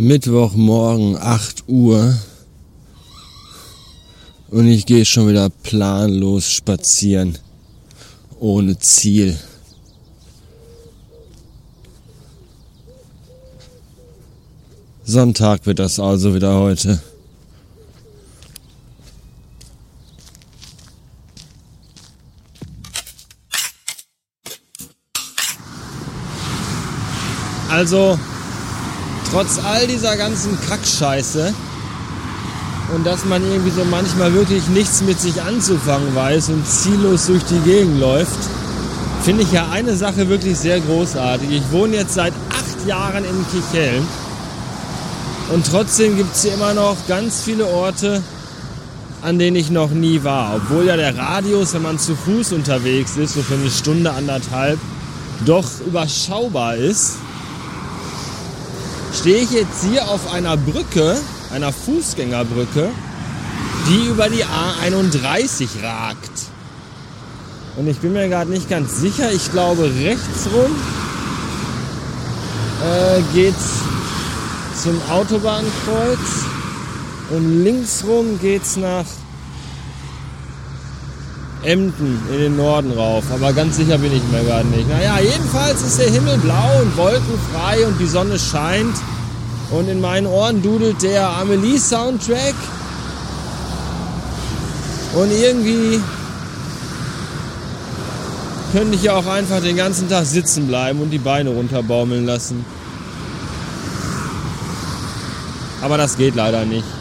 Mittwochmorgen 8 Uhr und ich gehe schon wieder planlos spazieren, ohne Ziel. Sonntag wird das also wieder heute. Also trotz all dieser ganzen Kackscheiße und dass man irgendwie so manchmal wirklich nichts mit sich anzufangen weiß und ziellos durch die Gegend läuft, finde ich ja eine Sache wirklich sehr großartig. Ich wohne jetzt seit acht Jahren in Kicheln und trotzdem gibt es hier immer noch ganz viele Orte, an denen ich noch nie war. Obwohl ja der Radius, wenn man zu Fuß unterwegs ist, so für eine Stunde, anderthalb, doch überschaubar ist stehe ich jetzt hier auf einer Brücke, einer Fußgängerbrücke, die über die A31 ragt. Und ich bin mir gerade nicht ganz sicher. Ich glaube, rechts rum äh, geht's zum Autobahnkreuz und links rum geht's nach Emden in den Norden rauf. Aber ganz sicher bin ich mir gerade nicht. Naja, jedenfalls ist der Himmel blau und wolkenfrei und die Sonne scheint. Und in meinen Ohren dudelt der Amelie-Soundtrack. Und irgendwie könnte ich ja auch einfach den ganzen Tag sitzen bleiben und die Beine runterbaumeln lassen. Aber das geht leider nicht.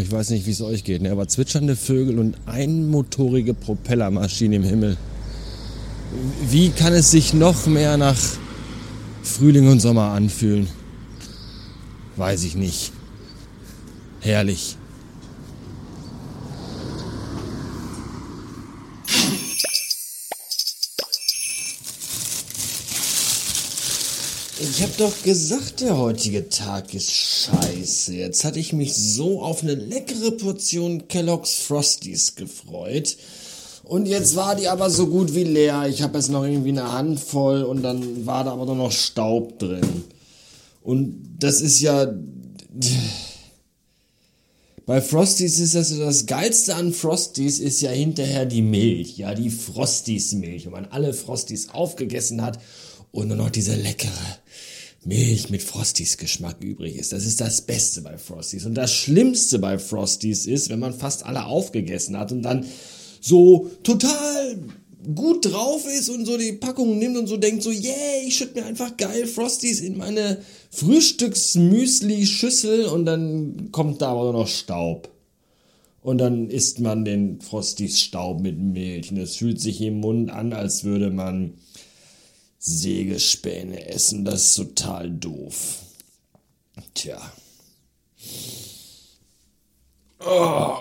Ich weiß nicht, wie es euch geht, ne? aber zwitschernde Vögel und einmotorige Propellermaschine im Himmel. Wie kann es sich noch mehr nach Frühling und Sommer anfühlen? Weiß ich nicht. Herrlich. Ich hab doch gesagt, der heutige Tag ist scheiße. Jetzt hatte ich mich so auf eine leckere Portion Kellogg's Frosties gefreut. Und jetzt war die aber so gut wie leer. Ich habe jetzt noch irgendwie eine Handvoll und dann war da aber nur noch Staub drin. Und das ist ja... Bei Frosties ist das so das Geilste an Frosties ist ja hinterher die Milch. Ja, die Frosties-Milch. Wenn man alle Frosties aufgegessen hat und nur noch diese leckere Milch mit Frosties Geschmack übrig ist. Das ist das Beste bei Frosties. Und das Schlimmste bei Frosties ist, wenn man fast alle aufgegessen hat und dann so total gut drauf ist und so die Packung nimmt und so denkt so, yeah, ich schütte mir einfach geil Frosties in meine Frühstücksmüsli-Schüssel und dann kommt da aber noch Staub. Und dann isst man den Frosties Staub mit Milch und es fühlt sich im Mund an, als würde man Sägespäne essen. Das ist total doof. Tja. Oh,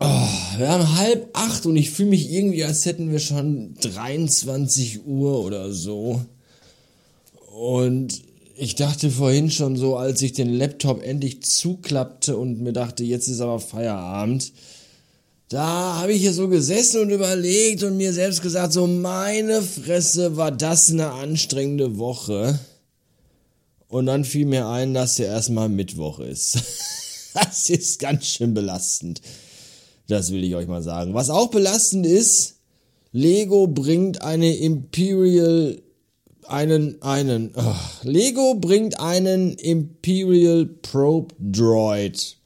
oh, wir haben halb acht und ich fühle mich irgendwie, als hätten wir schon 23 Uhr oder so. Und ich dachte vorhin schon so, als ich den Laptop endlich zuklappte und mir dachte, jetzt ist aber Feierabend, da habe ich hier so gesessen und überlegt und mir selbst gesagt, so meine Fresse war das eine anstrengende Woche. Und dann fiel mir ein, dass ja erstmal Mittwoch ist. das ist ganz schön belastend. Das will ich euch mal sagen. Was auch belastend ist, Lego bringt eine Imperial einen einen oh, Lego bringt einen Imperial Probe Droid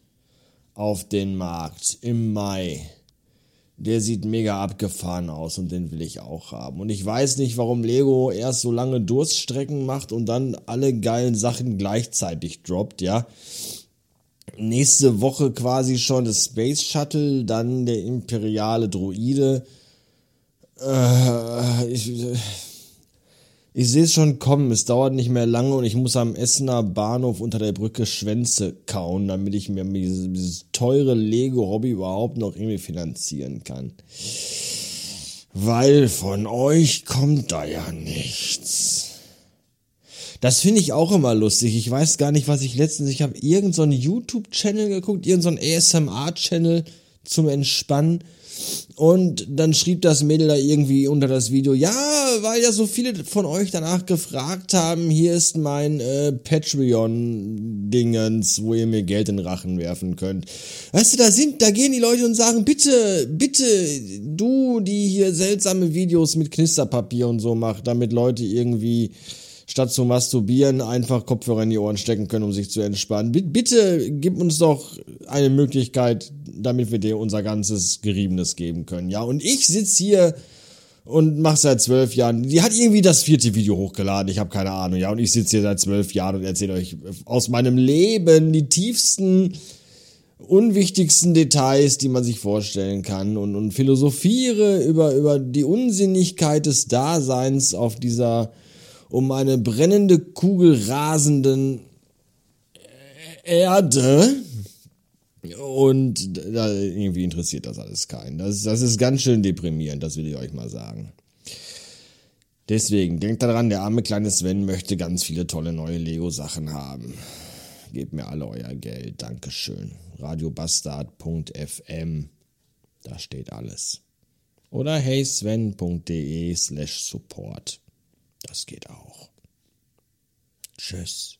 auf den Markt im Mai. Der sieht mega abgefahren aus und den will ich auch haben. Und ich weiß nicht, warum Lego erst so lange Durststrecken macht und dann alle geilen Sachen gleichzeitig droppt, ja. Nächste Woche quasi schon das Space Shuttle, dann der imperiale Droide. Äh, ich, ich sehe es schon kommen, es dauert nicht mehr lange und ich muss am Essener Bahnhof unter der Brücke Schwänze kauen, damit ich mir dieses, dieses teure Lego-Hobby überhaupt noch irgendwie finanzieren kann. Weil von euch kommt da ja nichts. Das finde ich auch immer lustig. Ich weiß gar nicht, was ich letztens, ich habe irgendeinen so YouTube-Channel geguckt, irgendeinen so ASMR-Channel zum Entspannen und dann schrieb das Mädel da irgendwie unter das Video, ja, weil ja so viele von euch danach gefragt haben, hier ist mein äh, Patreon-Dingens, wo ihr mir Geld in den Rachen werfen könnt. Weißt du, da sind, da gehen die Leute und sagen, bitte, bitte, du, die hier seltsame Videos mit Knisterpapier und so macht, damit Leute irgendwie statt zu masturbieren einfach Kopfhörer in die Ohren stecken können, um sich zu entspannen. bitte gib uns doch eine Möglichkeit, damit wir dir unser ganzes Geriebenes geben können. Ja, und ich sitze hier und mache seit zwölf Jahren. Die hat irgendwie das vierte Video hochgeladen. Ich habe keine Ahnung. Ja, und ich sitze hier seit zwölf Jahren und erzähle euch aus meinem Leben die tiefsten, unwichtigsten Details, die man sich vorstellen kann und, und philosophiere über, über die Unsinnigkeit des Daseins auf dieser um eine brennende Kugel rasenden Erde. Und da, irgendwie interessiert das alles keinen. Das, das ist ganz schön deprimierend, das will ich euch mal sagen. Deswegen, denkt daran, der arme kleine Sven möchte ganz viele tolle neue Lego-Sachen haben. Gebt mir alle euer Geld. Dankeschön. Radiobastard.fm. Da steht alles. Oder heysven.de slash support. Das geht auch. Tschüss.